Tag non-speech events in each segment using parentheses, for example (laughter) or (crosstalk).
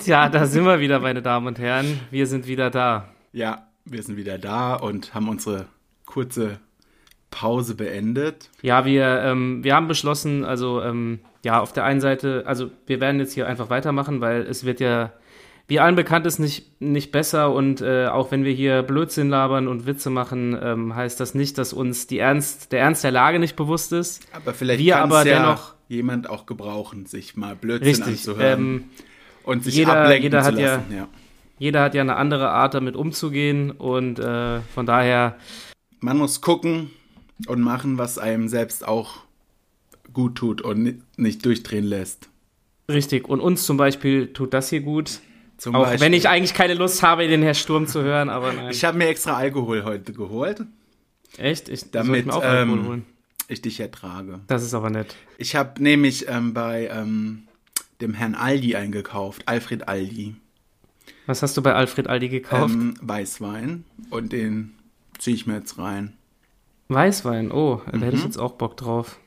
Tja, da sind wir wieder, meine Damen und Herren. Wir sind wieder da. Ja, wir sind wieder da und haben unsere kurze Pause beendet. Ja, wir, ähm, wir haben beschlossen, also ähm, ja, auf der einen Seite, also wir werden jetzt hier einfach weitermachen, weil es wird ja, wie allen bekannt ist, nicht, nicht besser und äh, auch wenn wir hier Blödsinn labern und Witze machen, ähm, heißt das nicht, dass uns die Ernst, der Ernst der Lage nicht bewusst ist. Aber vielleicht kann aber ja dennoch jemand auch gebrauchen, sich mal Blödsinn richtig. anzuhören Ähm, und sich jeder- ablenken jeder zu hat ja- lassen. Ja. jeder hat ja eine andere Art, damit umzugehen und äh, von daher Man muss gucken und machen, was einem selbst auch gut tut und ni- nicht durchdrehen lässt. richtig. Und uns zum Beispiel tut das hier gut. Zum Auch Beispiel, wenn ich eigentlich keine Lust habe, den Herr Sturm zu hören, aber nein. ich habe mir extra Alkohol heute geholt, Echt? Ich damit mir auch Alkohol ähm, holen. ich dich ertrage. Das ist aber nett. Ich habe nämlich ähm, bei ähm, dem Herrn Aldi eingekauft, Alfred Aldi, Was hast du bei Alfred Aldi gekauft? ähm, Weißwein und den ziehe ich mir jetzt rein. Weißwein. Oh, da Mhm. hätte ich jetzt auch Bock drauf.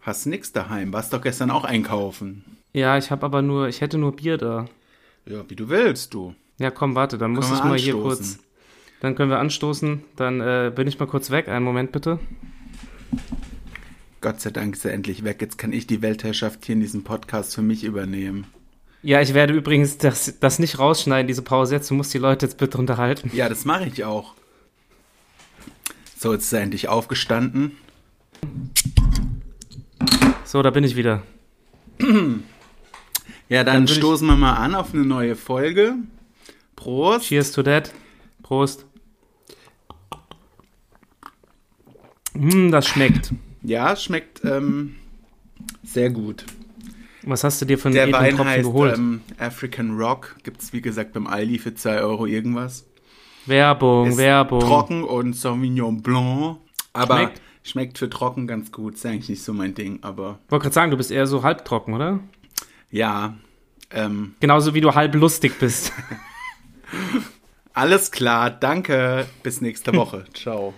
Hast nix daheim, warst doch gestern auch einkaufen. Ja, ich habe aber nur, ich hätte nur Bier da. Ja, wie du willst, du. Ja, komm, warte, dann muss ich mal hier kurz. Dann können wir anstoßen. Dann äh, bin ich mal kurz weg. Einen Moment bitte. Gott sei Dank ist er endlich weg. Jetzt kann ich die Weltherrschaft hier in diesem Podcast für mich übernehmen. Ja, ich werde übrigens das, das nicht rausschneiden, diese Pause jetzt. Du musst die Leute jetzt bitte unterhalten. Ja, das mache ich auch. So, jetzt ist er endlich aufgestanden. So, da bin ich wieder. (clears throat) Ja, dann, Dann stoßen wir mal an auf eine neue Folge. Prost. Cheers to that. Prost. Mm, das schmeckt. Ja, schmeckt ähm, sehr gut. Was hast du dir Der edlen Wein Tropfen heißt geholt? ähm, African Rock. Gibt es, wie gesagt, beim Aldi für 2 Euro irgendwas. Werbung, Ist Werbung. trocken und Sauvignon Blanc. Aber Schmeckt. schmeckt. für trocken ganz gut. Ist eigentlich nicht so mein Ding, aber Ich wollte gerade sagen, du bist eher so halbtrocken, oder? ja. Ähm, Genauso wie du halb lustig bist. (laughs) (laughs) alles klar, danke. Bis nächste Woche. (laughs) Ciao.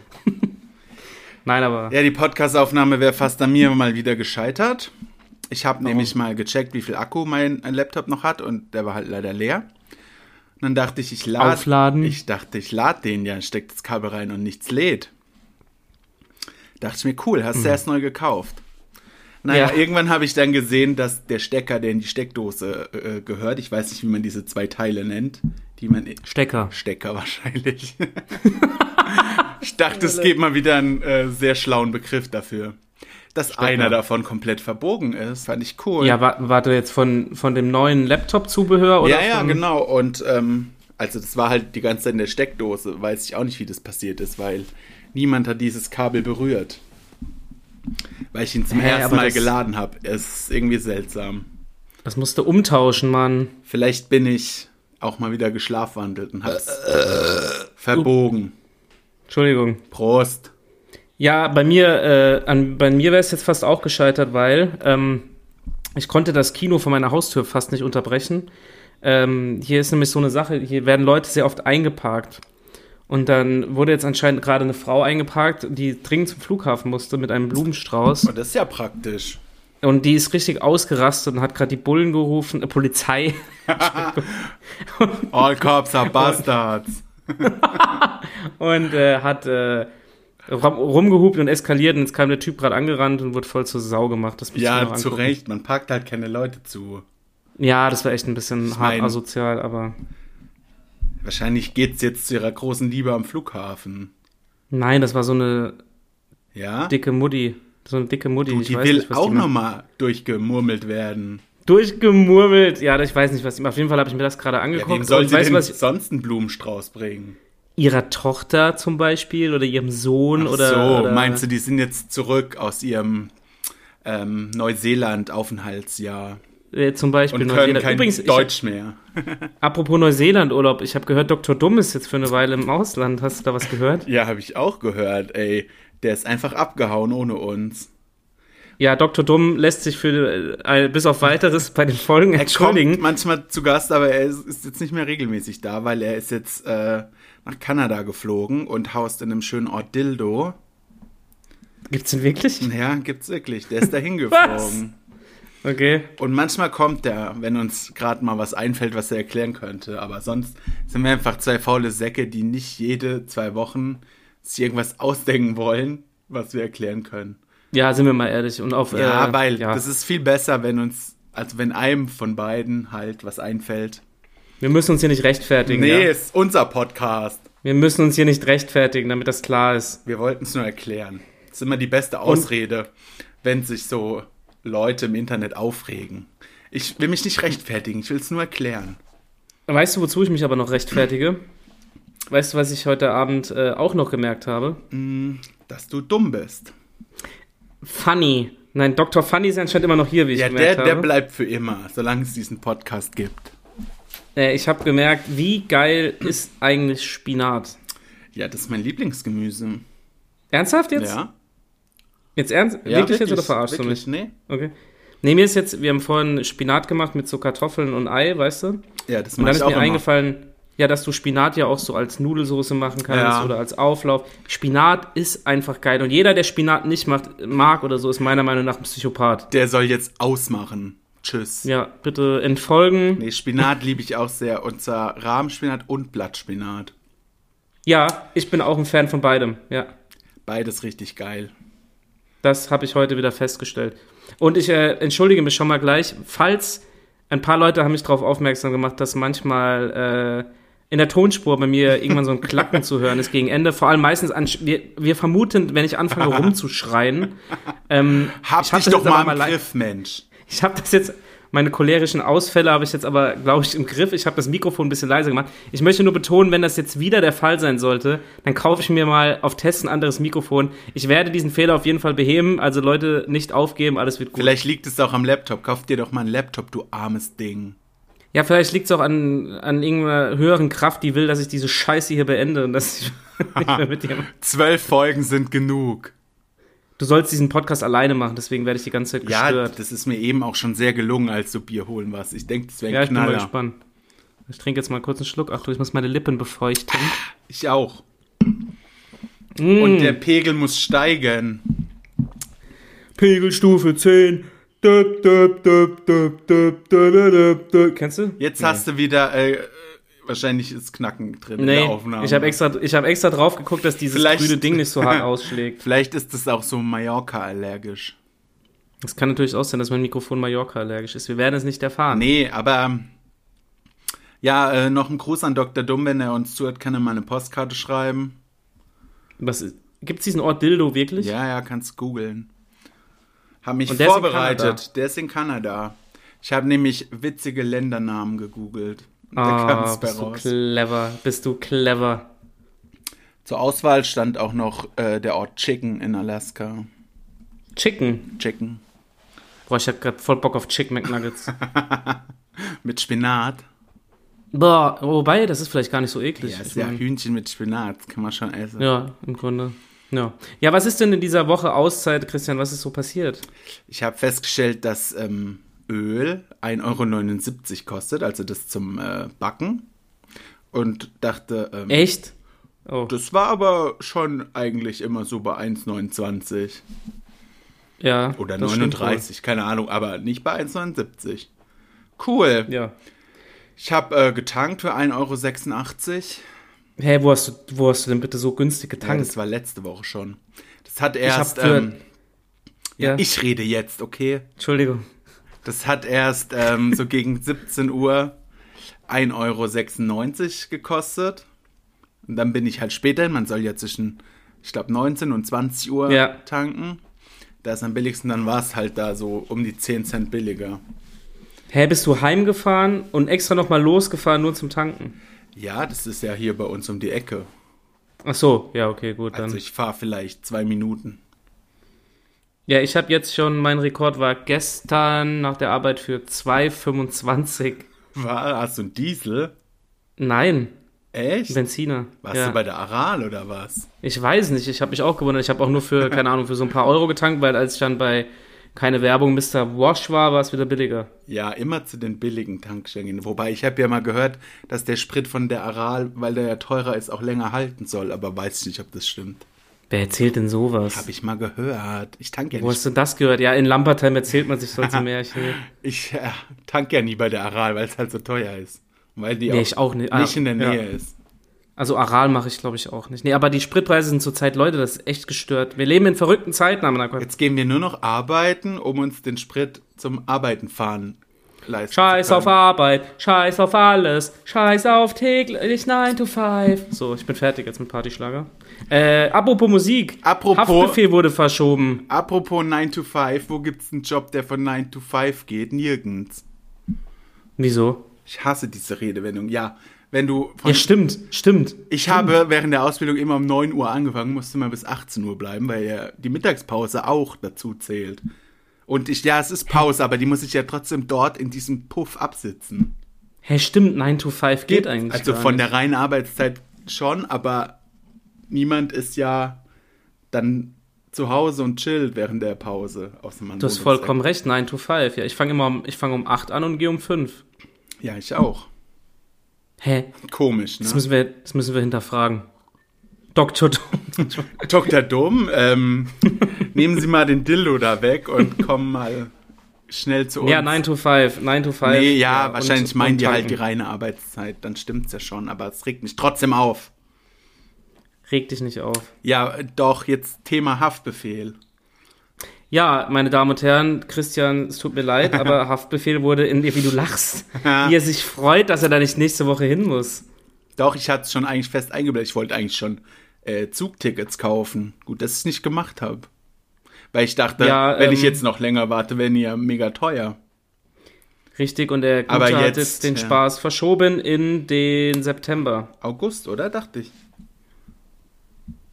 Nein, aber Ja, die Podcastaufnahme wäre fast an mir mal wieder gescheitert. Ich habe nämlich mal gecheckt, wie viel Akku mein Laptop noch hat und der war halt leider leer. Und dann dachte ich, ich lade. Aufladen. Ich dachte, ich lade den ja, steck das Kabel rein und nichts lädt. Dachte ich mir, cool, hast du erst neu gekauft. Naja. Ja. irgendwann habe ich dann gesehen, dass der Stecker, der in die Steckdose äh, gehört, ich weiß nicht, wie man diese zwei Teile nennt, die man Stecker. Stecker wahrscheinlich. (laughs) ich dachte, es gibt mal wieder einen äh, sehr schlauen Begriff dafür. Dass einer davon komplett verbogen ist, fand ich cool. Ja, wa warte jetzt von, von dem neuen Laptop-Zubehör oder? ja, ja, genau. Und ähm, also das war halt die ganze Zeit in der Steckdose. Weiß ich auch nicht, wie das passiert ist, weil niemand hat dieses Kabel berührt. Weil ich ihn zum Hä, ersten Mal geladen habe. Es ist irgendwie seltsam. Das musst du umtauschen, Mann. Vielleicht bin ich auch mal wieder geschlafwandelt und hab's verbogen. Entschuldigung. Prost. Ja, bei mir, äh, an, bei mir wäre es jetzt fast auch gescheitert, weil ähm, ich konnte das Kino vor meiner Haustür fast nicht unterbrechen. Ähm, hier ist nämlich so eine Sache, hier werden Leute sehr oft eingeparkt. Und dann wurde jetzt anscheinend gerade eine Frau eingeparkt, die dringend zum Flughafen musste mit einem Blumenstrauß. Oh, das ist ja praktisch. Und die ist richtig ausgerastet und hat gerade die Bullen gerufen, äh, Polizei. (laughs) All cops are bastards. (laughs) und äh, hat äh, rum, rumgehupt und eskaliert und jetzt kam der Typ gerade angerannt und wurde voll zur Sau gemacht. Das Ja, zu. Recht. Man packt halt keine Leute zu. Ja, das war echt ein bisschen Ich hart mein- asozial, aber Wahrscheinlich geht's jetzt zu ihrer großen Liebe am Flughafen. nein, das war so eine Ja? dicke Mutti. So eine dicke Mutti. Du, ich die weiß will nicht, auch nochmal durchgemurmelt werden. Durchgemurmelt. Ja, ich weiß nicht, was Auf jeden Fall habe ich mir das gerade Ja, angeguckt. wem soll sie weißt du, denn was ich, sonst einen Blumenstrauß bringen? ihrer Tochter zum Beispiel oder ihrem Sohn Ach oder. so, oder meinst du, die sind jetzt zurück aus ihrem ähm, Neuseeland-Aufenthaltsjahr äh, zum Beispiel und können Neuseeland. kein Übrigens, Deutsch mehr. (laughs) apropos Neuseeland-Urlaub, ich habe gehört, Dr. Dumm ist jetzt für eine Weile im Ausland. Hast du da was gehört? Ja, habe ich auch gehört, ey. Der ist einfach abgehauen ohne uns. Ja, Dr. Dumm lässt sich für äh, bis auf weiteres bei den Folgen Er entschuldigen. kommt manchmal zu Gast, aber er ist, ist jetzt nicht mehr regelmäßig da, weil er ist jetzt äh, nach Kanada geflogen und haust in einem schönen Ort Dildo. Gibt's den wirklich? Ja, gibt's wirklich. Der ist da (laughs) hingeflogen. Okay. Und manchmal kommt der, wenn uns gerade mal was einfällt, was er erklären könnte. Aber sonst sind wir einfach zwei faule Säcke, die nicht jede zwei Wochen sich irgendwas ausdenken wollen, was wir erklären können. Ja, sind wir mal ehrlich. Und auf, Ja, äh, weil ja. das ist viel besser, wenn uns, also wenn einem von beiden halt was einfällt. wir müssen uns hier nicht rechtfertigen. Nee, Ja? ist unser Podcast. Wir müssen uns hier nicht rechtfertigen, damit das klar ist. Wir wollten es nur erklären. Das ist immer die beste Ausrede, wenn sich so Leute im Internet aufregen. Ich will mich nicht rechtfertigen, ich will es nur erklären. Weißt du, wozu ich mich aber noch rechtfertige? Weißt du, was ich heute Abend äh, auch noch gemerkt habe? Dass du dumm bist. Funny. Nein, Dr. Funny ist anscheinend immer noch hier, wie ich Ja, gemerkt der, der habe. bleibt für immer, solange es diesen Podcast gibt. äh, ich habe gemerkt, wie geil ist eigentlich Spinat? Ja, das ist mein Lieblingsgemüse. Ernsthaft jetzt? Ja. Jetzt ernst? ja wirklich, jetzt oder verarschst wirklich, du mich? Nee. Okay. Nee, mir ist jetzt, wir haben vorhin Spinat gemacht mit so Kartoffeln und Ei, weißt du? Ja, das Und dann ist auch mir immer. eingefallen, ja, dass du Spinat ja auch so als Nudelsoße machen kannst Ja. oder als Auflauf. Spinat ist einfach geil. Und jeder, der Spinat nicht macht, mag oder so, ist meiner Meinung nach ein Psychopath. Der soll jetzt ausmachen. Tschüss. Ja, bitte entfolgen. Nee, Spinat liebe ich auch sehr. Und zwar Rahmspinat und Blattspinat. Ja, ich bin auch ein Fan von beidem. Ja, Beides richtig geil. das habe ich heute wieder festgestellt. Und ich äh, entschuldige mich schon mal gleich, falls ein paar Leute haben mich darauf aufmerksam gemacht, dass manchmal äh, in der Tonspur bei mir irgendwann so ein Klacken zu hören ist gegen Ende. Vor allem meistens an, wir, wir vermuten, wenn ich anfange rumzuschreien. Ähm, Hab ich hab dich doch mal im Griff, Mensch. Ich habe das jetzt, meine cholerischen Ausfälle habe ich jetzt aber, glaube ich, im Griff. Ich habe das Mikrofon ein bisschen leiser gemacht. Ich möchte nur betonen, wenn das jetzt wieder der Fall sein sollte, dann kaufe ich mir mal auf Test ein anderes Mikrofon. Ich werde diesen Fehler auf jeden Fall beheben. Also Leute, nicht aufgeben, alles wird gut. Vielleicht liegt es auch am Laptop. Kauf dir doch mal einen Laptop, du armes Ding. Ja, vielleicht liegt es auch an, an irgendeiner höheren Kraft, die will, dass ich diese Scheiße hier beende und dass ich (laughs) nicht mehr mit dir. Zwölf Folgen sind genug. Du sollst diesen Podcast alleine machen, deswegen werde ich die ganze Zeit Ja, gestört. das ist mir eben auch schon sehr gelungen, als du Bier holen warst. Ich denke, das wäre Ja, ein ich bin mal Knaller. gespannt. Ich trinke jetzt mal kurz einen Schluck. Ach du, ich muss meine Lippen befeuchten. Ich auch. Mm. Und der Pegel muss steigen. Pegelstufe 10. Kennst du? Jetzt hast du wieder, äh, wahrscheinlich ist Knacken drin in Nee, der Aufnahme. ich habe extra, ich hab extra drauf geguckt, dass dieses Vielleicht- grüne Ding nicht so hart (laughs) ausschlägt. Vielleicht ist das auch so Mallorca-allergisch. Es kann natürlich auch sein, dass mein Mikrofon Mallorca allergisch ist. Wir werden es nicht erfahren. Nee, aber ähm, ja, äh, noch ein Gruß an Dr. Dumm, wenn er uns zuhört, kann er mal eine Postkarte schreiben. Was Gibt es diesen Ort Dildo wirklich? Ja, ja, kannst googeln. Hab mich ist vorbereitet. Kanada. der ist in Kanada. Ich habe nämlich witzige Ländernamen gegoogelt. Und da Ah, kam's bei bist du raus. clever. Bist du clever. Zur Auswahl stand auch noch äh, der Ort Chicken in Alaska. Chicken. Chicken. Boah, ich hab grad voll Bock auf Chicken McNuggets. (laughs) Mit Spinat. Boah, wobei, das ist vielleicht gar nicht so eklig. Ja, ist ja Hühnchen mit Spinat. Kann man schon essen. ja, im Grunde. Ja. ja, was ist denn in dieser Woche Auszeit, Christian? Was ist so passiert? Ich habe festgestellt, dass ähm, Öl 1,79 Euro kostet, also das zum äh, Backen. Und dachte, ähm, Echt? Oh, das war aber schon eigentlich immer so bei 1,29 ja. oder das stimmt 39, keine Ahnung, aber nicht bei 1,79. Cool. Ja. Ich habe äh, getankt für 1,86 Euro. Hä, wo hast, du, wo hast du denn bitte so günstig Ja, getankt? das war letzte Woche schon. Das hat erst. für- ähm, ja, Ja. ich rede jetzt, okay? Entschuldigung. Das hat erst ähm, so gegen (laughs) 17 Uhr 1,96 Euro gekostet. Und dann bin ich halt später hin. Man soll ja zwischen, ich glaube, 19 und 20 Uhr Ja. tanken. Da ist am billigsten, dann war es halt da so um die 10 Cent billiger. Hä, bist du heimgefahren und extra nochmal losgefahren, nur zum Tanken? Ja, das ist ja hier bei uns um die Ecke. Ach so, ja, okay, gut, dann. Also ich fahre vielleicht zwei Minuten. ja, ich habe jetzt schon, mein Rekord war gestern nach der Arbeit für 2,25. War, hast du einen Diesel? Nein, Echt? Benziner. Warst ja. du bei der Aral oder was? Ich weiß nicht, ich habe mich auch gewundert. Ich habe auch nur für, keine Ahnung, für so ein paar Euro getankt, weil als ich dann bei keine Werbung Mr. Wash war, war es wieder billiger. Ja, immer zu den billigen Tankstellen. Wobei ich habe ja mal gehört, dass der Sprit von der Aral, weil der ja teurer ist, auch länger halten soll. Aber weiß ich nicht, ob das stimmt. Wer erzählt denn sowas? Habe ich mal gehört. Ich tanke ja Wo nicht. hast du das gehört? Ja, in Lambertheim erzählt man sich solche (laughs) Märchen. Ich äh, tanke ja nie bei der Aral, weil es halt so teuer ist. Weil die Nee, auch, ich auch nicht. nicht Ah, in der ja. Nähe ist. Also Aral mache ich, glaube ich, auch nicht. Nee, aber die Spritpreise sind zurzeit, Leute, das ist echt gestört. Wir leben in verrückten Zeiten, aber. Jetzt gehen wir nur noch arbeiten, um uns den Sprit zum Arbeiten fahren leisten Scheiß auf. Arbeit, scheiß auf alles, scheiß auf täglich 9 to 5. So, ich bin fertig jetzt mit Partyschlager. Äh, apropos Musik. Apropos- Haftbefehl wurde verschoben. Apropos 9 to 5, wo gibt's einen Job, der von 9 to 5 geht? Nirgends. Wieso? Ich hasse diese Redewendung. Ja, wenn du Ja, stimmt, stimmt. Ich habe während der Ausbildung immer um 9 Uhr angefangen, musste mal bis 18 Uhr bleiben, weil ja die Mittagspause auch dazu zählt. Und ich, ja, es ist Pause, aber die muss ich ja trotzdem dort in diesem Puff absitzen. Hä, stimmt, 9 to 5 geht eigentlich. Also von der reinen Arbeitszeit schon, aber niemand ist ja dann zu Hause und chillt während der Pause. Außer man Du hast vollkommen recht, 9 to 5. Ja, ich fange immer um, ich fange um 8 an und gehe um 5. weg. Ja, ich auch. Hä? Komisch, Das ne? müssen wir, das müssen wir hinterfragen. Dr. Tom. Dr. Dumm, ähm, nehmen Sie mal den Dildo da weg und kommen mal schnell zu uns. ja, 9 to 5. 9 to 5. Nee, ja, und- wahrscheinlich und meinen die halt die reine Arbeitszeit. Dann stimmt's ja schon, aber es regt mich trotzdem auf. Reg dich nicht auf. Ja, doch, jetzt Thema Haftbefehl. Ja, meine Damen und Herren, Christian, es tut mir leid, (laughs) aber Haftbefehl wurde in, wie du lachst, wie er sich freut, dass er da nicht nächste Woche hin muss. Doch, ich hatte es schon eigentlich fest eingeblendet. Ich wollte eigentlich schon äh, Zugtickets kaufen. Gut, dass ich es nicht gemacht habe. Weil ich dachte, Ja, wenn ich ähm, jetzt noch länger warte, wären die ja mega teuer. Richtig, und der Gute Aber hat jetzt, jetzt den ja. Spaß verschoben in den September. August, oder? Dachte ich.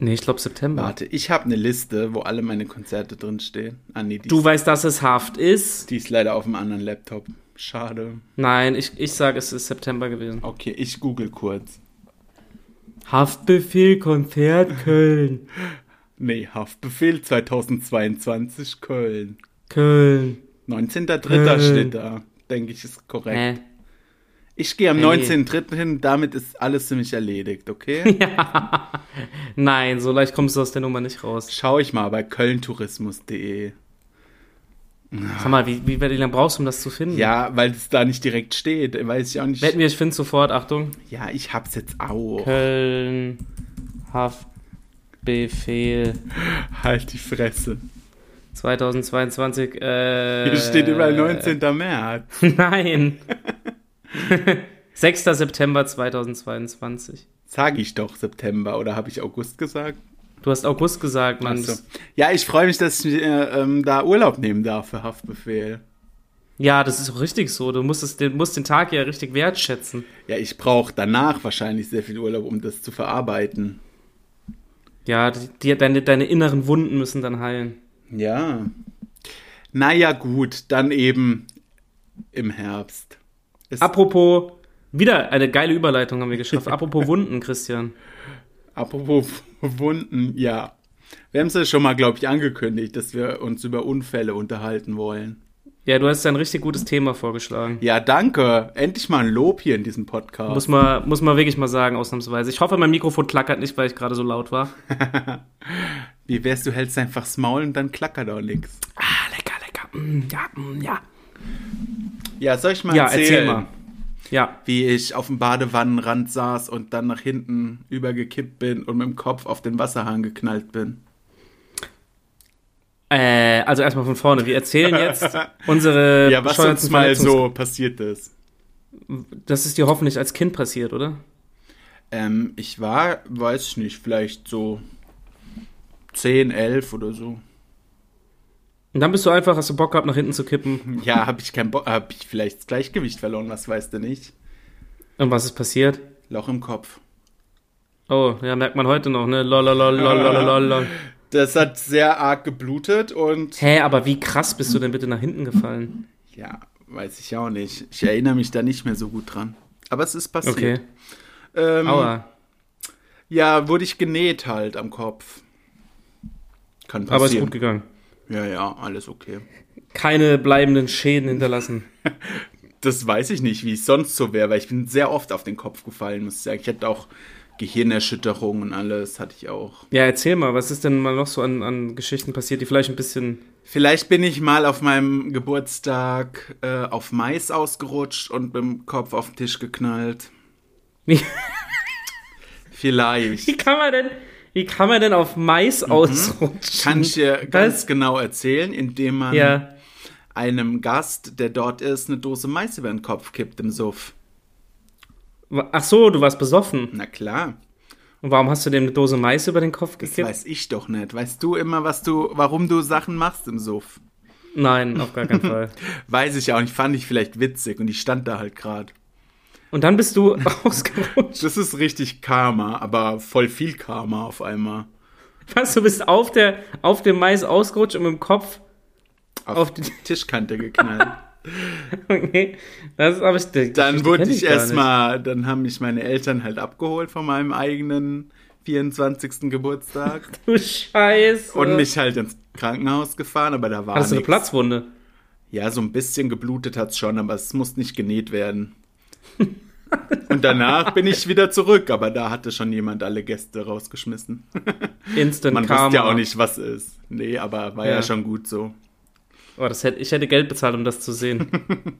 Nee, ich glaube September. Warte, ich habe eine Liste, wo alle meine Konzerte drinstehen. Ah, nee, die, Du weißt, dass es Haft ist? die ist leider auf einem anderen Laptop. Schade. Nein, ich, ich sage, es ist September gewesen. Okay, ich google kurz. Haftbefehl, Konzert, (laughs) Köln. Nee, Haftbefehl 2022 Köln. Köln. 19.03. Köln. steht da. Denke ich, ist korrekt. Hä? Ich gehe am Nee. 19.03. hin, damit ist alles ziemlich erledigt, okay? (laughs) Nein, so leicht kommst du aus der Nummer nicht raus. Schau ich mal bei kölntourismus.de. Sag mal, wie, wie, wie lange brauchst du, um das zu finden? Ja, weil es da nicht direkt steht, weiß ich auch nicht. Wetten wir, ich finde sofort, Achtung. Ja, ich hab's jetzt auch. Köln, Haftbefehl Halt die Fresse. 2022. Äh, Hier steht überall 19. März. (laughs) Nein. (laughs) (laughs) 6. September 2022. Sag ich doch September oder habe ich August gesagt? Du hast August gesagt, Mann. So. Ja, ich freue mich, dass ich mir ähm, da Urlaub nehmen darf für Haftbefehl. Ja, das ist auch richtig so. Du musst, es, den, musst den Tag ja richtig wertschätzen. Ja, ich brauche danach wahrscheinlich sehr viel Urlaub, um das zu verarbeiten. Ja, die, die, deine, deine inneren Wunden müssen dann heilen. Ja. Naja, gut, dann eben im Herbst. Es, Apropos, wieder eine geile Überleitung haben wir geschafft. Apropos Wunden, Christian. (laughs) apropos Wunden, ja. Wir haben es ja schon mal, glaube ich, angekündigt, dass wir uns über Unfälle unterhalten wollen. Ja, du hast ein richtig gutes Thema vorgeschlagen. Ja, danke. Endlich mal ein Lob hier in diesem Podcast. Muss man, muss man wirklich mal sagen, ausnahmsweise. Ich hoffe, mein Mikrofon klackert nicht, weil ich gerade so laut war. (laughs) Wie wär's, du hältst einfach das Maul und dann klackert auch nichts. Ah, lecker, lecker. Mm, ja, mm, ja. Ja, soll ich mal Ja, erzählen, erzähl mal. Ja, wie ich auf dem Badewannenrand saß und dann nach hinten übergekippt bin und mit dem Kopf auf den Wasserhahn geknallt bin? äh, also erstmal von vorne. Wir erzählen jetzt (laughs) unsere ja, was uns mal so passiert ist. Das ist dir hoffentlich als Kind passiert, oder? Ähm, ich war, weiß ich nicht, vielleicht so 10, 11 oder so. Und dann bist du einfach, hast du Bock gehabt, nach hinten zu kippen. (laughs) Ja, habe ich kein Bock, habe ich vielleicht das Gleichgewicht verloren, was weißt du nicht? Und was ist passiert? Loch im Kopf. Oh, ja, merkt man heute noch, ne? Lololololololol. (laughs) Das hat sehr arg geblutet und Hä, aber wie krass bist du denn bitte nach hinten gefallen? ja, weiß ich auch nicht. Ich erinnere mich da nicht mehr so gut dran. Aber es ist passiert. Okay. Ähm, Aua. Ja, wurde ich genäht halt am Kopf. Kann passieren. Aber ist gut gegangen. Ja, ja, alles okay. Keine bleibenden Schäden hinterlassen. (laughs) Das weiß ich nicht, wie es sonst so wäre, weil ich bin sehr oft auf den Kopf gefallen, muss ich sagen. Ich hätte auch Gehirnerschütterung und alles hatte ich auch. Ja, erzähl mal, was ist denn mal noch so an, an Geschichten passiert, die vielleicht ein bisschen. Vielleicht bin ich mal auf meinem Geburtstag äh, auf Mais ausgerutscht und mit dem Kopf auf den Tisch geknallt. Wie, Vielleicht. (laughs) wie kann man denn, wie kann man denn auf Mais ausrutschen? Mhm. Kann ich dir ganz Was? genau erzählen, indem man Ja. einem Gast, der dort ist, eine Dose Mais über den Kopf kippt im Suff. Ach so, du warst besoffen. Na klar, Und warum hast du dem eine Dose Mais über den Kopf das gekippt? weiß ich doch nicht. Weißt du immer, was du, warum du Sachen machst im Suff? Nein, auf gar keinen (laughs) Fall. Weiß ich auch nicht, fand ich vielleicht witzig und ich stand da halt gerade. Und dann bist du (laughs) ausgerutscht. Das ist richtig Karma, aber voll viel Karma auf einmal. Was, du bist auf der, auf dem Mais ausgerutscht und mit dem Kopf. Auf, Auf die Tischkante geknallt. (laughs) Okay. Das habe ich. die dann wurde ich nicht. erstmal, dann haben mich meine Eltern halt abgeholt von meinem eigenen 24. Geburtstag (laughs) Du Scheiße. und mich halt ins Krankenhaus gefahren, aber da war Hast du eine. Platzwunde? Ja, so ein bisschen geblutet hat's schon, aber es muss nicht genäht werden. Und danach bin ich wieder zurück, aber da hatte schon jemand alle Gäste rausgeschmissen. Instant Man Karma. wusste ja auch nicht, was ist. Nee, aber war ja, Ja. schon gut so. Oh, das hätte, ich hätte Geld bezahlt, um das zu sehen. (laughs)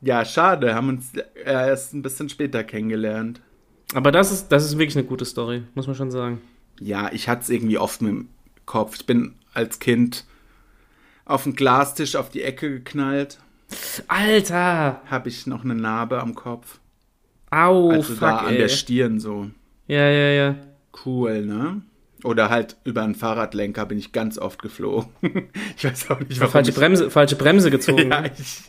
Ja, schade, haben uns erst ein bisschen später kennengelernt. Aber das ist, das ist wirklich eine gute Story, muss man schon sagen. Ja, ich hatte es irgendwie oft dem Kopf. Ich bin als Kind auf den Glastisch auf die Ecke geknallt, Alter! habe ich noch eine Narbe am Kopf. Au, also fuck, da an ey. der Stirn so. ja, ja, ja. Cool, ne? Oder halt über einen Fahrradlenker bin ich ganz oft geflogen. (laughs) ich weiß auch nicht, warum. Falsche ich, Bremse, falsche Bremse gezogen. (laughs) Ja, ich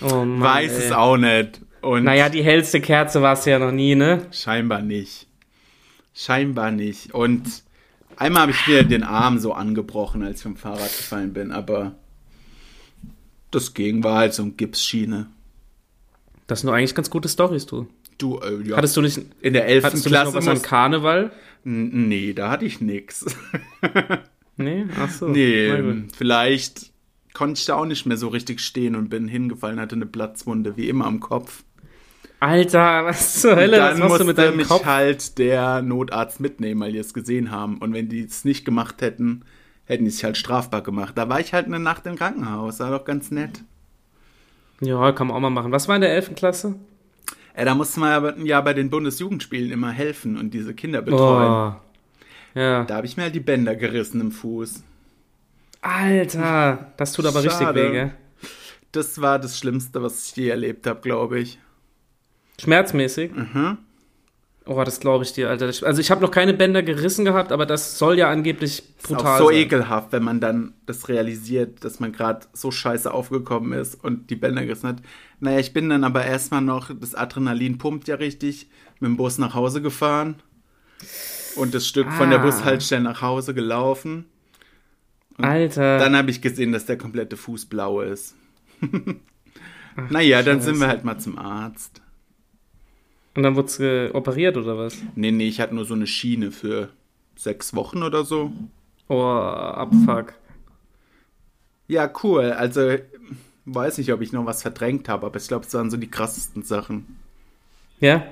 oh, Mann, weiß ey. es auch nicht. Und Naja, die hellste Kerze war es ja noch nie, ne? scheinbar nicht. Scheinbar nicht. Und einmal habe ich mir den Arm so angebrochen, als ich vom Fahrrad gefallen bin, aber das ging, war halt so ein Gipsschiene. Das sind doch eigentlich ganz gute Stories, du. Du, äh, ja. Hattest du nicht, in der 11. hattest du nicht Klasse noch was an Karneval? Nee, da hatte ich nix. (laughs) Nee, ach so. Nee, gut. vielleicht konnte ich da auch nicht mehr so richtig stehen und bin hingefallen, hatte eine Platzwunde, wie immer am Kopf. Alter, was zur Hölle, was machst du mit deinem mich Kopf? halt der Notarzt mitnehmen, weil die es gesehen haben. Und wenn die es nicht gemacht hätten, hätten die sich halt strafbar gemacht. Da war ich halt eine Nacht im Krankenhaus, war doch ganz nett. Ja, kann man auch mal machen. Was war in der 11. Klasse? Äh, da musste man aber ja bei den Bundesjugendspielen immer helfen und diese Kinder betreuen. Oh. Ja. Da habe ich mir halt die Bänder gerissen im Fuß. Alter, das tut aber richtig Schade. weh, gell? Das war das Schlimmste, was ich je erlebt habe, glaube ich. Schmerzmäßig? Mhm. Oh, das glaube ich dir, Alter. Also ich habe noch keine Bänder gerissen gehabt, aber das soll ja angeblich Ist brutal auch so sein. ekelhaft, wenn man dann das realisiert, dass man gerade so scheiße aufgekommen ist und die Bänder gerissen hat. Naja, ich bin dann aber erstmal noch, das Adrenalin pumpt ja richtig, mit dem Bus nach Hause gefahren und das Stück von der Ah. Bushaltestelle nach Hause gelaufen. Alter. Dann habe ich gesehen, dass der komplette Fuß blau ist. (laughs) naja, dann sind wir halt mal zum Arzt. Und dann wurde es äh, operiert oder was? Nee, nee, ich hatte nur so eine Schiene für sechs Wochen oder so. Oh, Abfuck. Ja, cool. Also, weiß nicht, ob ich noch was verdrängt habe, aber ich glaube, es waren so die krassesten Sachen. Ja?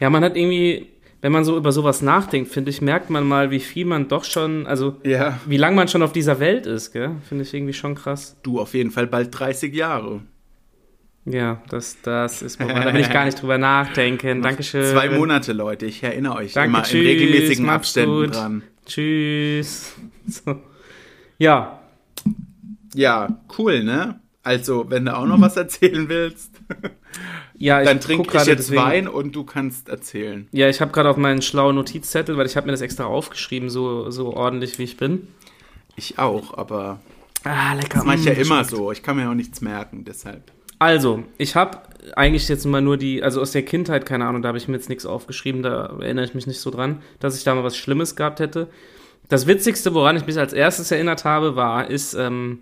Ja, man hat irgendwie, wenn man so über sowas nachdenkt, finde ich, merkt man mal, wie viel man doch schon, also Ja. wie lange man schon auf dieser Welt ist, gell? Finde ich irgendwie schon krass. Du auf jeden Fall bald 30 Jahre. Ja, das, das ist Moment, da will ich gar nicht drüber (laughs) nachdenken. Dankeschön. Zwei Monate, Leute. Ich erinnere euch Danke, immer tschüss, in regelmäßigen Abständen gut. dran. Tschüss. (laughs) So. Ja, Ja, cool, ne? Also, wenn du auch noch was erzählen willst, (laughs) ja, ich dann trinke ich gerade jetzt deswegen- Wein und du kannst erzählen. Ja, ich habe gerade auf meinen schlauen Notizzettel, weil ich habe mir das extra aufgeschrieben, so, so ordentlich wie ich bin. Ich auch, aber Ah, lecker. das mache ich ja Mm, immer so. Ich kann mir auch nichts merken, deshalb. Also, ich habe eigentlich jetzt mal nur die, also aus der Kindheit, keine Ahnung, da habe ich mir jetzt nichts aufgeschrieben, da erinnere ich mich nicht so dran, dass ich da mal was Schlimmes gehabt hätte. Das Witzigste, woran ich mich als erstes erinnert habe, war, ist, ähm,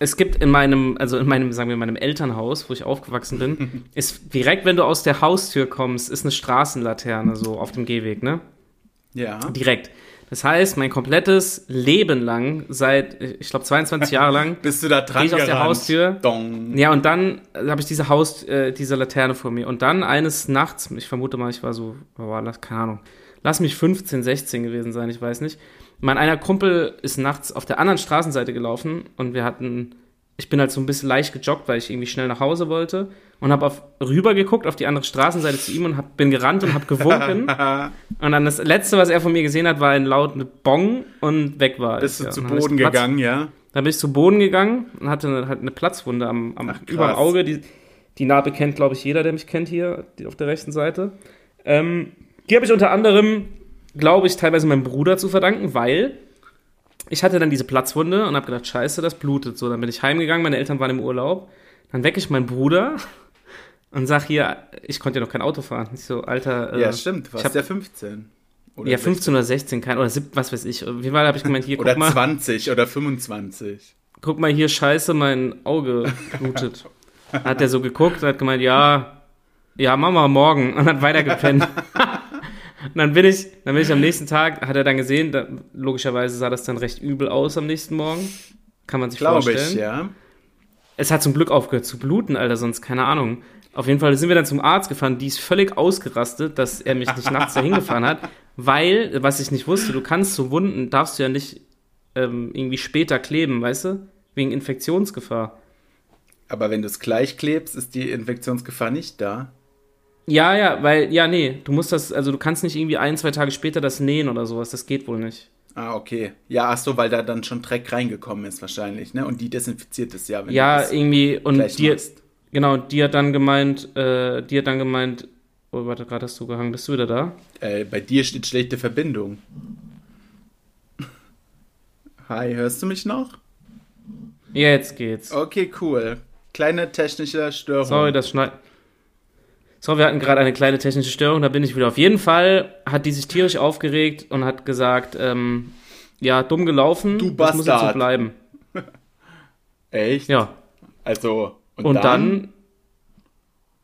es gibt in meinem, also in meinem, sagen wir, meinem Elternhaus, wo ich aufgewachsen bin, (laughs) ist direkt, wenn du aus der Haustür kommst, ist eine Straßenlaterne so auf dem Gehweg, ne? Ja. Direkt. Das heißt, mein komplettes Leben lang, seit, ich glaube, 22 Jahre lang, (laughs) Bist du da dran ich aus der? Haustür. Dong. Ja, und dann äh, habe ich diese Haus, äh, diese Laterne vor mir. Und dann eines Nachts, ich vermute mal, ich war so, war, das, keine Ahnung, lass mich 15, 16 gewesen sein, ich weiß nicht. Mein einer Kumpel ist nachts auf der anderen Straßenseite gelaufen und wir hatten, ich bin halt so ein bisschen leicht gejoggt, weil ich irgendwie schnell nach Hause wollte und habe rüber geguckt auf die andere Straßenseite zu ihm und hab, bin gerannt und habe gewunken. (laughs) und dann das letzte, was er von mir gesehen hat, war ein lauten Bong und weg war. Bist es, du ja. zu ich Boden Platz- gegangen, ja? dann bin ich zu Boden gegangen und hatte eine, halt eine Platzwunde am, am Ach, über dem Auge. Die, die Narbe kennt, glaube ich, jeder, der mich kennt hier die, auf der rechten Seite. Ähm, die habe ich unter anderem, glaube ich, teilweise meinem Bruder zu verdanken, weil ich hatte dann diese Platzwunde und habe gedacht, scheiße, das blutet. So, dann bin ich heimgegangen, meine Eltern waren im Urlaub. Dann wecke ich meinen Bruder (laughs) und sag hier, ich konnte ja noch kein Auto fahren. Ich so, Alter, äh, Ja, stimmt. Du ich warst hab- ja 15. Oder ja, 15 oder 16, kein, oder 7, was weiß ich. Wie war, habe ich gemeint, hier, 16. Oder guck mal. 20 oder 25. guck mal hier, scheiße, mein Auge blutet. Hat er so geguckt und hat gemeint, ja, ja, Mama, morgen. Und hat weiter gepennt. (laughs) und dann bin ich, dann bin ich am nächsten Tag, hat er dann gesehen, da, logischerweise sah das dann recht übel aus am nächsten Morgen. Kann man sich Glaube vorstellen. ich, ja. Es hat zum Glück aufgehört zu bluten, Alter, sonst keine Ahnung. Auf jeden Fall sind wir dann zum Arzt gefahren, die ist völlig ausgerastet, dass er mich nicht nachts dahin gefahren hat, (laughs) weil, was ich nicht wusste, du kannst so Wunden, darfst du ja nicht ähm, irgendwie später kleben, weißt du? Wegen Infektionsgefahr. Aber wenn du es gleich klebst, ist die Infektionsgefahr nicht da. Ja, ja, weil, ja, nee, du musst das, also du kannst nicht irgendwie ein, zwei Tage später das nähen oder sowas, das geht wohl nicht. Ah, okay. Ja, ach so, weil da dann schon Dreck reingekommen ist wahrscheinlich, ne? Und die desinfiziert es ja, wenn ja, du das irgendwie, und die, machst. genau, die hat dann gemeint, äh, die hat dann gemeint, oh, warte, gerade hast du gehangen, bist du wieder da? Äh, bei dir steht schlechte Verbindung. (laughs) Hi, hörst du mich noch? Ja, jetzt geht's. Okay, cool. Kleine technische Störung. Sorry, das schneit. So, wir hatten gerade eine kleine technische Störung, da bin ich wieder. Auf jeden Fall hat die sich tierisch aufgeregt und hat gesagt, ähm, ja, dumm gelaufen, Du das muss jetzt so Bastard. bleiben. (laughs) Echt? Ja, Also, und, und dann,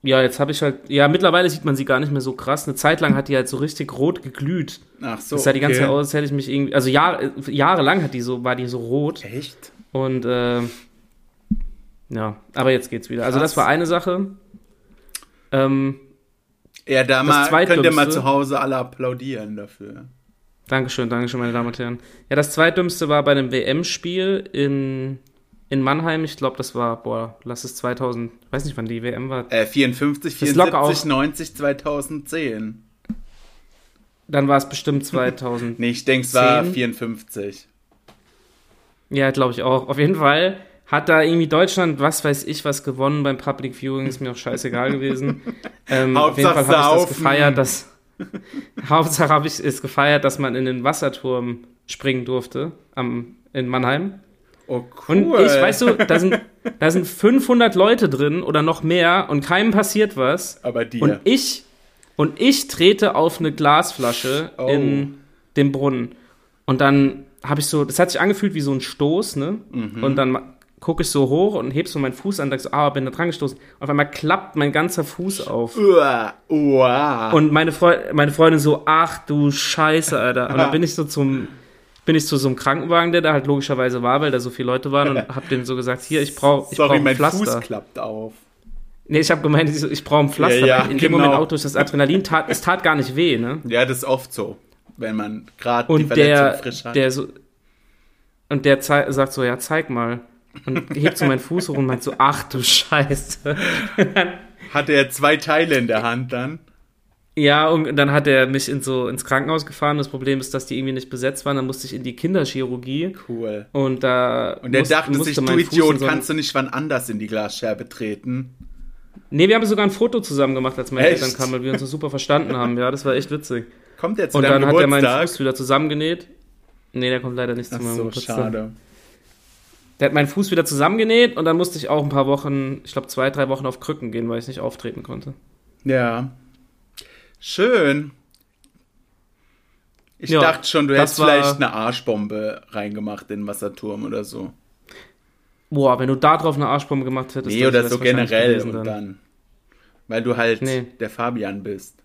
ja, jetzt habe ich halt, ja, mittlerweile sieht man sie gar nicht mehr so krass. Eine Zeit lang hat die halt so richtig rot geglüht. Ach so. das sah die ganze okay. Zeit aus, als hätte ich mich irgendwie, also Jahre, jahrelang hat die so, war die so rot. Echt? Und äh, ja, aber jetzt geht's wieder. Also Krass. das war eine Sache. Ähm, Ja, da mal, könnt ihr mal zu Hause alle applaudieren dafür. Dankeschön, Dankeschön, meine Damen und Herren. Ja, das zweitdümmste war bei einem WM-Spiel in, in Mannheim. Ich glaube, das war, boah, lass es 2000, weiß nicht, wann die WM war. Äh, 54, Das ist locker 74, auch. 90, 2010. Dann war es bestimmt 2000. (laughs) Nee, ich denke, es war 10. 54. ja, glaube ich auch. Auf jeden Fall hat da irgendwie Deutschland, was weiß ich, was gewonnen beim Public Viewing. Ist mir auch scheißegal gewesen. (laughs) Ähm, auf jeden Hauptsache Fall habe ich das gefeiert, dass. (laughs) Hauptsache habe ich es gefeiert, dass man in den Wasserturm springen durfte am, in Mannheim. Oh, cool. Und ich, weißt du, da sind, da sind 500 Leute drin oder noch mehr und keinem passiert was. Aber dir. Und ich, und ich trete auf eine Glasflasche Oh. in dem Brunnen. Und dann habe ich so, das hat sich angefühlt wie so ein Stoß, ne? Mhm. Und dann gucke ich so hoch und heb so meinen Fuß an denke so, ah, bin da dran gestoßen. Auf einmal klappt mein ganzer Fuß auf. Uah, uah. Und meine, Freu meine Freundin so, ach du Scheiße, Alter. Und dann (laughs) bin ich so zum, bin ich zu so einem Krankenwagen, der da halt logischerweise war, weil da so viele Leute waren und (laughs) hab denen so gesagt, hier, ich brauche ich brauch Sorry, ein mein Pflaster. Fuß klappt auf. Nee, ich habe gemeint, ich, brauche ein Pflaster. Ja, ja, in genau. dem Moment auch durch das Adrenalin tat, es tat gar nicht weh, ne? Ja, das ist oft so. Wenn man gerade die Verletzung der, frisch hat. der so, und der sagt so, ja, zeig mal. Und hebt so meinen Fuß hoch und meint so, ach du Scheiße. Hatte er zwei Teile in der Hand dann. Ja, und dann hat er mich in so ins Krankenhaus gefahren. Das Problem ist, dass die irgendwie nicht besetzt waren. Dann musste ich in die Kinderchirurgie. Cool. Und da Und er dachte sich, du Idiot, so kannst du nicht wann anders in die Glasscherbe treten? Nee, wir haben sogar ein Foto zusammen gemacht, als meine Echt? Eltern kamen, weil wir uns so super verstanden haben. Ja, das war echt witzig. Kommt er zu Und dann hat er meinen Geburtstag? Fuß wieder zusammengenäht. Nee, der kommt leider nicht zu Ach meinem so, Geburtstag. schade. Der hat meinen Fuß wieder zusammengenäht und dann musste ich auch ein paar Wochen, ich glaube zwei, drei Wochen auf Krücken gehen, weil ich nicht auftreten konnte. Ja. Schön. Ich Ja, dachte schon, du hättest vielleicht eine Arschbombe reingemacht in den Wasserturm oder so. Boah, wenn du da drauf eine Arschbombe gemacht hättest. Nee, oder so generell und dann. dann. Weil du halt Nee. der Fabian bist.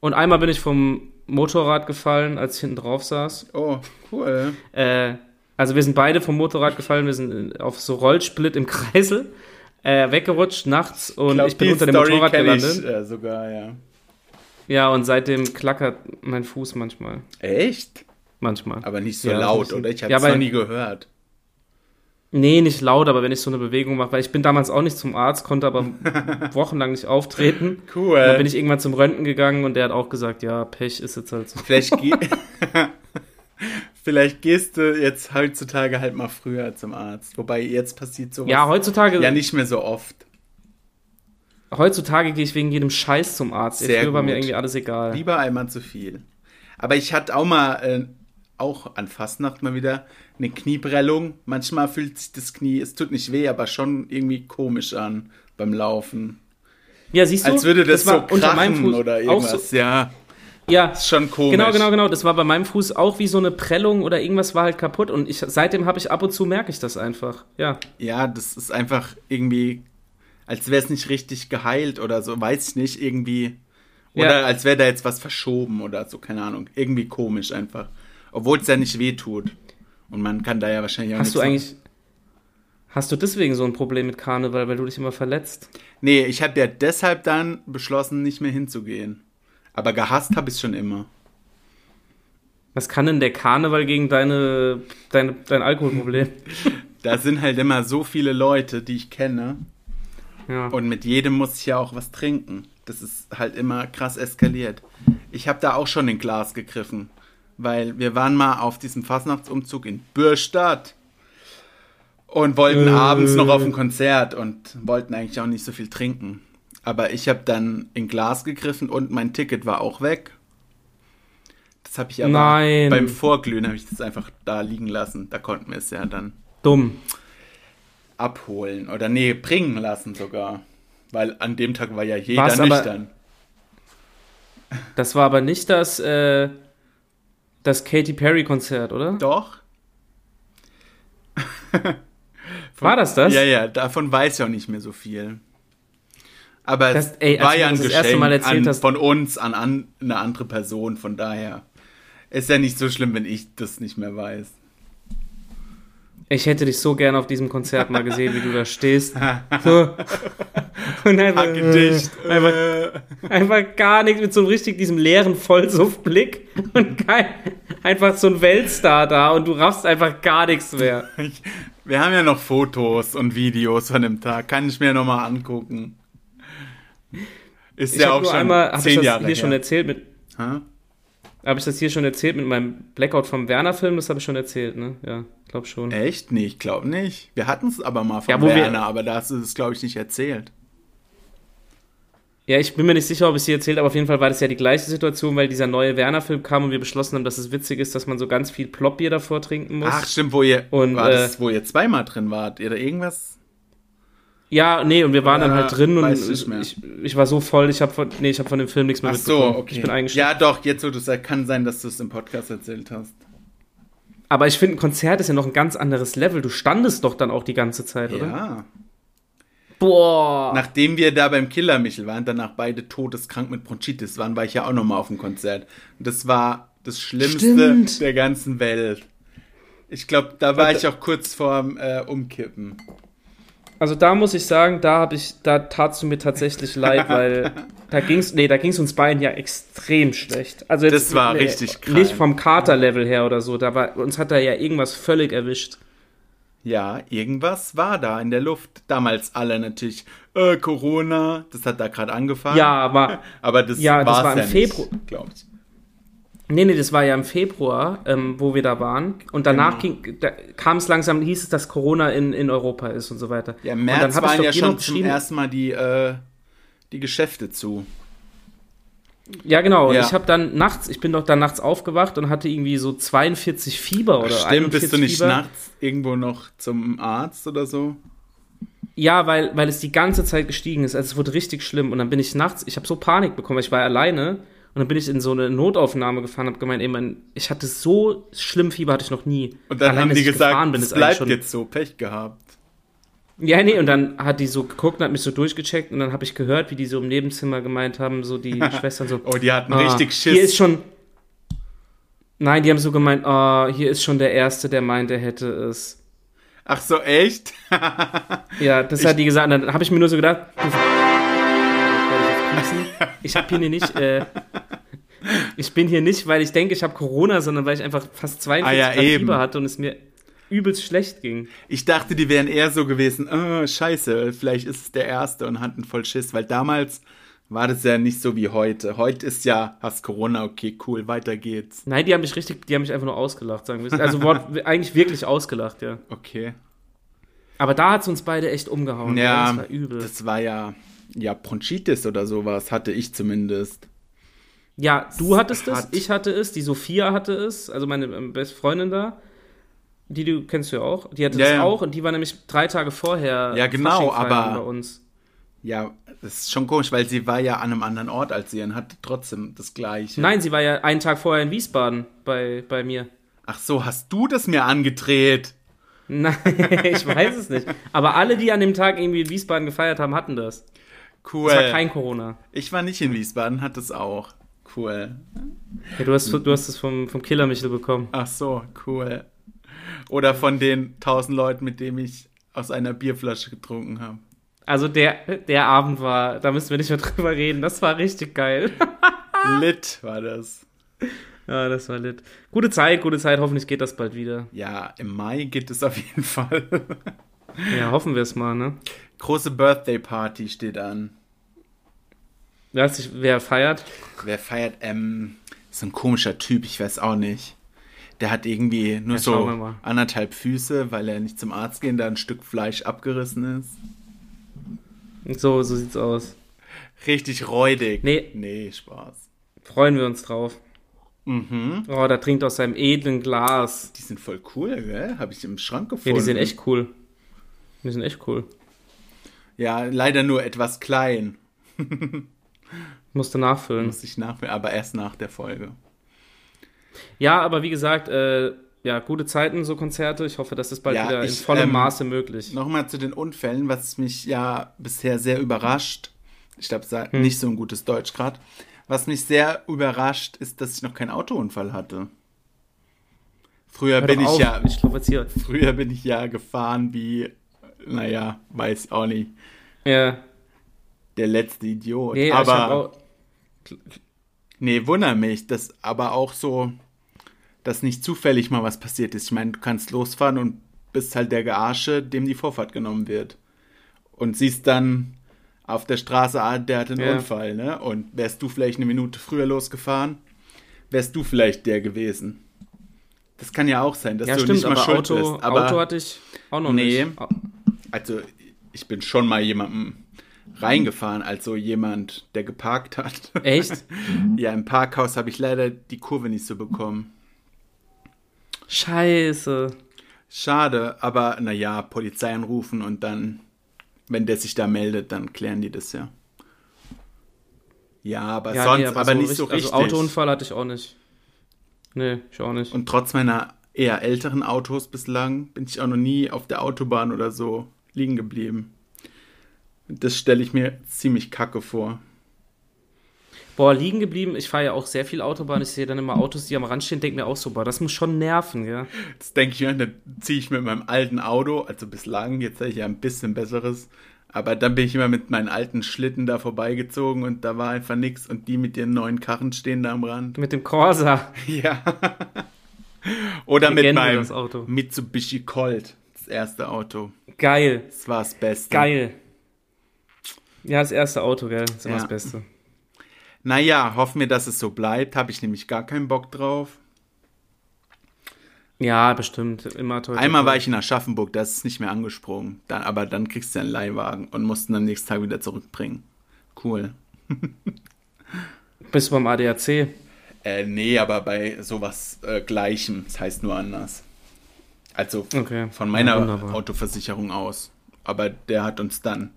Und einmal bin ich vom Motorrad gefallen, als ich hinten drauf saß. Oh, cool. Äh, also wir sind beide vom Motorrad gefallen, wir sind auf so Rollsplit im Kreisel äh, weggerutscht nachts und ich, glaub, ich bin unter dem Story Motorrad gelandet. Ich, äh, sogar, ja. Ja, und seitdem klackert mein Fuß manchmal. Echt? Manchmal. Aber nicht so Ja, laut, bisschen. oder? Ich habe Ja, es noch weil- nie gehört. Nee, nicht laut, aber wenn ich so eine Bewegung mache, weil ich bin damals auch nicht zum Arzt, konnte aber (laughs) wochenlang nicht auftreten. Cool. Dann bin ich irgendwann zum Röntgen gegangen und der hat auch gesagt, ja, Pech ist jetzt halt so. Vielleicht, ge (laughs) (laughs) Vielleicht gehst du jetzt heutzutage halt mal früher zum Arzt. Wobei jetzt passiert sowas Ja, heutzutage, ja nicht mehr so oft. heutzutage gehe ich wegen jedem Scheiß zum Arzt. Sehr Früher war mir irgendwie alles egal. Lieber einmal zu viel. Aber ich hatte auch mal, äh, auch an Fastnacht mal wieder, eine Knieprellung. Manchmal fühlt sich das Knie, es tut nicht weh, aber schon irgendwie komisch an beim Laufen. Ja, siehst du? Als würde das, war so unter meinem krachen oder irgendwas. so. Ja, Ja, ist schon komisch. genau, genau, genau. Das war bei meinem Fuß auch wie so eine Prellung oder irgendwas war halt kaputt und ich, seitdem habe ich ab und zu merke ich das einfach. Ja. Ja, das ist einfach irgendwie, als wäre es nicht richtig geheilt oder so, weiß ich nicht, irgendwie. Oder Ja. als wäre da jetzt was verschoben oder so, keine Ahnung. Irgendwie komisch einfach. Obwohl es ja nicht weh tut. Und man kann da ja wahrscheinlich auch Hast du eigentlich. Hast du deswegen so ein Problem mit Karneval, weil du dich immer verletzt? Nee, ich habe ja deshalb dann beschlossen, nicht mehr hinzugehen. Aber gehasst habe ich schon immer. Was kann denn der Karneval gegen deine, deine, dein Alkoholproblem? (laughs) Da sind halt immer so viele Leute, die ich kenne. Ja. Und mit jedem muss ich ja auch was trinken. Das ist halt immer krass eskaliert. Ich habe da auch schon in Glas gegriffen. Weil wir waren mal auf diesem Fastnachtsumzug in Bürstadt. Und wollten Äh. abends noch auf ein Konzert und wollten eigentlich auch nicht so viel trinken. Aber ich habe dann in Glas gegriffen und mein Ticket war auch weg. Das habe ich aber Nein. beim Vorglühen habe ich das einfach da liegen lassen. Da konnten wir es ja dann Dumm. abholen oder nee, bringen lassen sogar. Weil an dem Tag war ja jeder War's aber- nüchtern. Das war aber nicht das, äh, das Katy Perry Konzert, oder? Doch. War das das? Ja, ja, davon weiß ich auch nicht mehr so viel. Aber Das- ey, war ja ein Geschenk Mal erzählt an, hast- von uns an, an eine andere Person, von daher ist ja nicht so schlimm, wenn ich das nicht mehr weiß. Ich hätte dich so gerne auf diesem Konzert mal gesehen, wie du da stehst. (laughs) So. Und einfach, Hackedicht. äh, einfach, einfach gar nichts mit so einem richtig diesem leeren Vollsuftblick und kein, einfach so ein Weltstar da und du raffst einfach gar nichts mehr. Ich, wir haben ja noch Fotos und Videos von dem Tag. Kann ich mir nochmal angucken. Ist Ich ja auch nur schon einmal, habe zehn ich das Jahre hier schon her. erzählt mit, Ha? habe ich das hier schon erzählt mit meinem Blackout vom Werner-Film? Das habe ich schon erzählt, ne? Ja, glaub schon. Echt? Nee, ich glaube nicht. Wir hatten es aber mal von Ja, wo wir- Werner, aber da hast du es, glaube ich, nicht erzählt. Ja, ich bin mir nicht sicher, ob ich sie erzählt, aber auf jeden Fall war das ja die gleiche Situation, weil dieser neue Werner-Film kam und wir beschlossen haben, dass es witzig ist, dass man so ganz viel Plopbier davor trinken muss. Ach, stimmt, wo ihr, Und, war äh, das, wo ihr zweimal drin wart? Oder irgendwas? Ja, nee, und wir waren dann Ja, halt drin und ich ich, war so voll, ich habe von, nee, ich hab von dem Film nichts mehr Ach so, mitbekommen. okay. Ich bin eingeschlafen. ja, doch, jetzt wo du sagst, kann sein, dass du es im Podcast erzählt hast. Aber ich finde, ein Konzert ist ja noch ein ganz anderes Level. Du standest doch dann auch die ganze Zeit, oder? Ja. Boah. Nachdem wir da beim Killer Michel waren, danach beide todeskrank mit Bronchitis waren, war ich ja auch nochmal auf dem Konzert. Und das war das Schlimmste Stimmt. der ganzen Welt. Ich glaube, da war ich auch kurz vorm äh, Umkippen. Also da muss ich sagen, da habe ich, da tatst du mir tatsächlich (laughs) leid, weil da ging's, nee, da ging's uns beiden ja extrem schlecht. Also Das war richtig krank. Nicht vom Katerlevel her oder so, da war, uns hat da ja irgendwas völlig erwischt. Ja, irgendwas war da in der Luft. Damals alle natürlich, äh, Corona, das hat da gerade angefangen. Ja, aber (laughs) aber das, Ja, das war im ja Februar. glaube ich. Nee, nee, das war ja im Februar, ähm, wo wir da waren. Und danach Genau. da kam es langsam, hieß es, dass Corona in, in Europa ist und so weiter. Ja, im und dann März hab ich waren doch ja schon zum ersten Mal die, äh, die Geschäfte zu. Ja, genau. Und Ja. ich habe dann nachts, ich bin doch dann nachts aufgewacht und hatte irgendwie so 42 Fieber oder Stimmt, 41 bist du nicht Fieber. nachts irgendwo noch zum Arzt oder so? Ja, weil, weil es die ganze Zeit gestiegen ist. Also es wurde richtig schlimm. Und dann bin ich nachts, ich habe so Panik bekommen, weil ich war alleine. Und dann bin ich in so eine Notaufnahme gefahren und habe gemeint, ey, mein, ich hatte so schlimm Fieber, hatte ich noch nie. Und dann Allein, haben die ich gesagt, bin, es bleibt schon- jetzt so, Pech gehabt. Ja, nee, und dann hat die so geguckt und hat mich so durchgecheckt und dann habe ich gehört, wie die so im Nebenzimmer gemeint haben, so die (laughs) Schwestern so. Oh, die hatten ah, richtig Schiss. Hier ist schon, Nein, die haben so gemeint, oh, hier ist schon der Erste, der meint, er hätte es. Ach so, echt? (laughs) Ja, das hat die gesagt. Und dann habe ich mir nur so gedacht, du ich habe hier nicht, äh, (laughs) ich bin hier nicht, weil ich denke, ich habe Corona, sondern weil ich einfach fast 42 Ah, ja. Fieber hatte und es mir übelst schlecht ging. Ich dachte, die wären eher so gewesen, oh, scheiße, vielleicht ist es der Erste und hatten voll Schiss, weil damals war das ja nicht so wie heute. Heute ist ja, hast Corona, okay, cool, weiter geht's. Nein, die haben mich richtig, die haben mich einfach nur ausgelacht, sagen wir. Also Wort, (laughs) eigentlich wirklich ausgelacht, ja. Okay. Aber da hat es uns beide echt umgehauen. Ja, das war übel. das war ja, ja, Bronchitis oder sowas, hatte ich zumindest. ja, du hattest es, hat- ich hatte es, die Sophia hatte es, also meine ähm, beste Freundin da. Die du kennst du ja auch. Die hatte Ja, das ja. auch und die war nämlich drei Tage vorher. Ja, genau, aber- Bei uns. Ja, das ist schon komisch, weil sie war ja an einem anderen Ort als ihr und hatte trotzdem das Gleiche. Nein, sie war ja einen Tag vorher in Wiesbaden bei, bei mir. Ach so, hast du das mir angedreht? Nein, (laughs) ich weiß es nicht. Aber alle, die an dem Tag irgendwie in Wiesbaden gefeiert haben, hatten das. Cool. Es war kein Corona. ich war nicht in Wiesbaden, hatte es auch. Cool. Ja, du hast, du hast es vom, vom Killer Michel bekommen. Ach so, cool. Oder von den tausend Leuten, mit denen ich aus einer Bierflasche getrunken habe. Also der, der Abend war, da müssen wir nicht mehr (laughs) drüber reden. Das war richtig geil. (laughs) Lit war das. Ja, das war lit. Gute Zeit, gute Zeit. Hoffentlich geht das bald wieder. Ja, im Mai geht es auf jeden (laughs) Fall. Ja, hoffen wir es mal, ne? Große Birthday Party steht an. Weiß nicht, wer feiert? Wer feiert? Ähm, so ein komischer Typ, ich weiß auch nicht. Der hat irgendwie nur Ja, so anderthalb Füße, weil er nicht zum Arzt gehen, da ein Stück Fleisch abgerissen ist. So, so sieht's aus. Richtig räudig. Nee. Nee, Spaß. Freuen wir uns drauf. Mhm. Oh, da trinkt aus seinem edlen Glas. Die sind voll cool, gell? Habe ich im Schrank gefunden. Ja, die sind echt cool. Die sind echt cool. Ja, leider nur etwas klein. (laughs) Musste nachfüllen. Muss ich nach, aber erst nach der Folge. Ja, aber wie gesagt, äh, ja, gute Zeiten, so Konzerte. Ich hoffe, das ist bald Ja, wieder in ich, vollem ähm, Maße möglich. Nochmal zu den Unfällen, was mich ja bisher sehr überrascht. Ich glaube, Hm. nicht so ein gutes Deutsch gerade. Was mich sehr überrascht, ist, dass ich noch keinen Autounfall hatte. Früher Hör bin ich auf, ja, Ich provoziere. früher bin ich ja gefahren wie, naja, weiß auch nicht, Ja. der letzte Idiot. Nee, aber auch, Nee, wunder mich, dass aber auch so, dass nicht zufällig mal was passiert ist. Ich meine, du kannst losfahren und bist halt der Gearsche, dem die Vorfahrt genommen wird. Und siehst dann auf der Straße, ah, der hat einen Ja. Unfall, ne? Und wärst du vielleicht eine Minute früher losgefahren, wärst du vielleicht der gewesen. Das kann ja auch sein, dass ja, du stimmt, nicht mal aber schuld Auto, bist. Aber Auto hatte ich auch noch Nee. nicht. Also, ich bin schon mal jemandem reingefahren, also jemand, der geparkt hat. Echt? (laughs) Ja, im Parkhaus habe ich leider die Kurve nicht so bekommen. Scheiße. Schade, aber naja, Polizei anrufen und dann, wenn der sich da meldet, dann klären die das ja. Ja, aber Ja, sonst, nee, aber, nicht so richtig- richtig. Also Autounfall hatte ich auch nicht. Nee, ich auch nicht. Und trotz meiner eher älteren Autos bislang bin ich auch noch nie auf der Autobahn oder so liegen geblieben. Das stelle ich mir ziemlich kacke vor. Boah, liegen geblieben. Ich fahre ja auch sehr viel Autobahn. Ich sehe dann immer Autos, die am Rand stehen, denke mir auch so, boah, das muss schon nerven, ja. Das denke ich mir, dann ziehe ich mit meinem alten Auto, also bislang, jetzt habe ich ja ein bisschen besseres, aber dann bin ich immer mit meinen alten Schlitten da vorbeigezogen und da war einfach nichts und die mit ihren neuen Karren stehen da am Rand. Mit dem Corsa. (laughs) Ja. Oder mit Legende, meinem das Auto. Mitsubishi Colt, das erste Auto. Geil. Das war das Beste. Geil. Ja, das erste Auto, gell? Das ist immer Ja. das Beste. Naja, hoffen wir, dass es so bleibt. Habe ich nämlich gar keinen Bock drauf. Ja, bestimmt. Immer toll. Einmal war ich in Aschaffenburg, da ist es nicht mehr angesprungen. Dann, aber dann kriegst du einen Leihwagen und musst ihn am nächsten Tag wieder zurückbringen. Cool. Bist du beim ADAC? Äh, nee, aber bei sowas äh, Gleichem. Das heißt nur anders. Also Okay. von meiner Ja. Autoversicherung aus. Aber der hat uns dann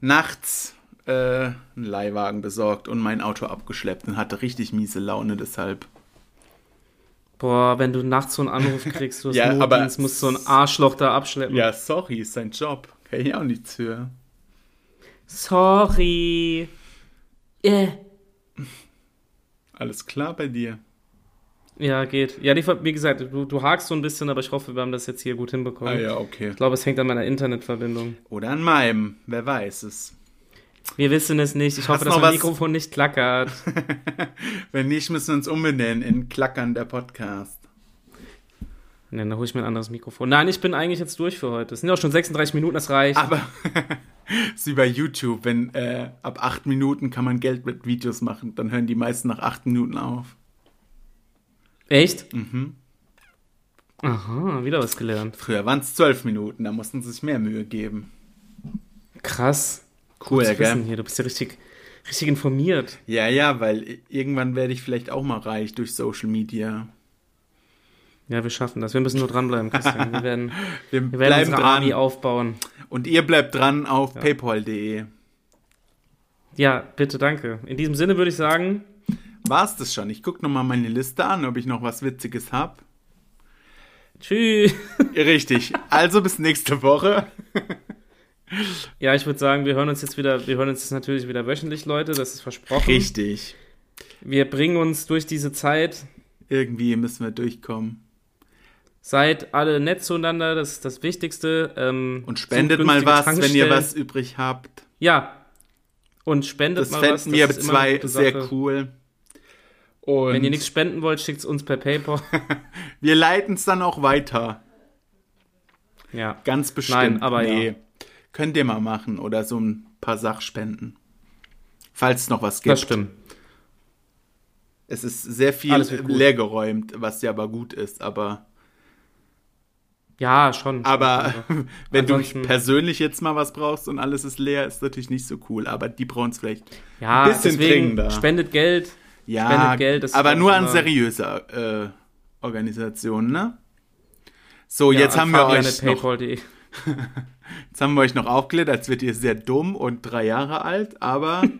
nachts äh, einen Leihwagen besorgt und mein Auto abgeschleppt und hatte richtig miese Laune deshalb. Boah, wenn du nachts so einen Anruf kriegst, du (laughs) hast Ja, aber- musst so ein Arschloch da abschleppen. Ja, sorry, ist sein Job. Kann ich auch nichts für. Sorry. Äh. Alles klar bei dir. Ja, geht. Ja, die, wie gesagt, du, du hakst so ein bisschen, aber ich hoffe, wir haben das jetzt hier gut hinbekommen. Ah ja, okay. Ich glaube, es hängt an meiner Internetverbindung. Oder an meinem, wer weiß es. Wir wissen es nicht. Ich Hast hoffe, dass mein? Mikrofon nicht klackert. (laughs) Wenn nicht, müssen wir uns umbenennen in Klackern der Podcast. Ne, dann hole ich mir ein anderes Mikrofon. Nein, ich bin eigentlich jetzt durch für heute. Es sind ja auch schon 36 Minuten, das reicht. Aber (laughs) ist wie bei YouTube, wenn äh, ab acht Minuten kann man Geld mit Videos machen, dann hören die meisten nach acht Minuten auf. Echt? Mhm. Aha, wieder was gelernt. Früher waren es zwölf Minuten, da mussten sie sich mehr Mühe geben. Krass. Cool, Wissen gell? hier. Du bist ja richtig, richtig informiert. Ja, ja, weil irgendwann werde ich vielleicht auch mal reich durch Social Media. Ja, wir schaffen das. Wir müssen nur dranbleiben, Christian. Wir werden, (laughs) Wir, wir werden bleiben unsere Army dran. aufbauen. Und ihr bleibt dran auf paypal.de. Ja, bitte, danke. In diesem Sinne würde ich sagen, War's das schon? Ich gucke nochmal meine Liste an, ob ich noch was Witziges hab. tschüss. (laughs) Richtig. Also bis nächste Woche. (laughs) Ja, ich würde sagen, wir hören uns jetzt wieder, wir hören uns jetzt natürlich wieder wöchentlich, Leute. Das ist versprochen. Richtig. Wir bringen uns durch diese Zeit. Irgendwie müssen wir durchkommen. Seid alle nett zueinander, das ist das Wichtigste. Ähm, Und spendet mal was, wenn ihr was übrig habt. Ja. Und spendet Das mal was. fänden wir zwei sehr cool. Und Wenn ihr nichts spenden wollt, schickt es uns per PayPal. (laughs) wir leiten es dann auch weiter. ja. Ganz bestimmt. Nein, aber ja. Könnt ihr mal machen oder so ein paar Sachspenden. Falls es noch was gibt. Das stimmt. Es ist sehr viel leergeräumt, was ja aber gut ist. Aber, Ja, schon. aber (laughs) wenn Ansonsten- du persönlich jetzt mal was brauchst und alles ist leer, ist natürlich nicht so cool. Aber die brauchen es vielleicht ja, ein bisschen deswegen dringender. spendet Geld. Ja, Spendet Geld, das aber nur an seriöse äh, Organisationen, ne? So, Ja, jetzt haben wir euch noch, (laughs) jetzt haben wir euch noch aufgeklärt, als wird ihr sehr dumm und drei Jahre alt, aber (laughs)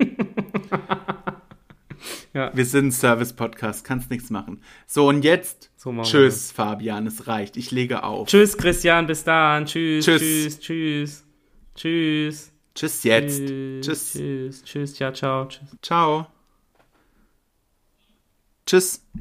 Ja. wir sind ein Service-Podcast, kannst nichts machen. So, und jetzt So tschüss, Fabian, es reicht. Ich lege auf. Tschüss, Christian, bis dann. Tschüss, Tschüss. tschüss, tschüss. Tschüss. Tschüss jetzt. Tschüss. Tschüss. Tschüss. Tschüss. Ja, ciao. Tschüss. Ciao. Tschüss.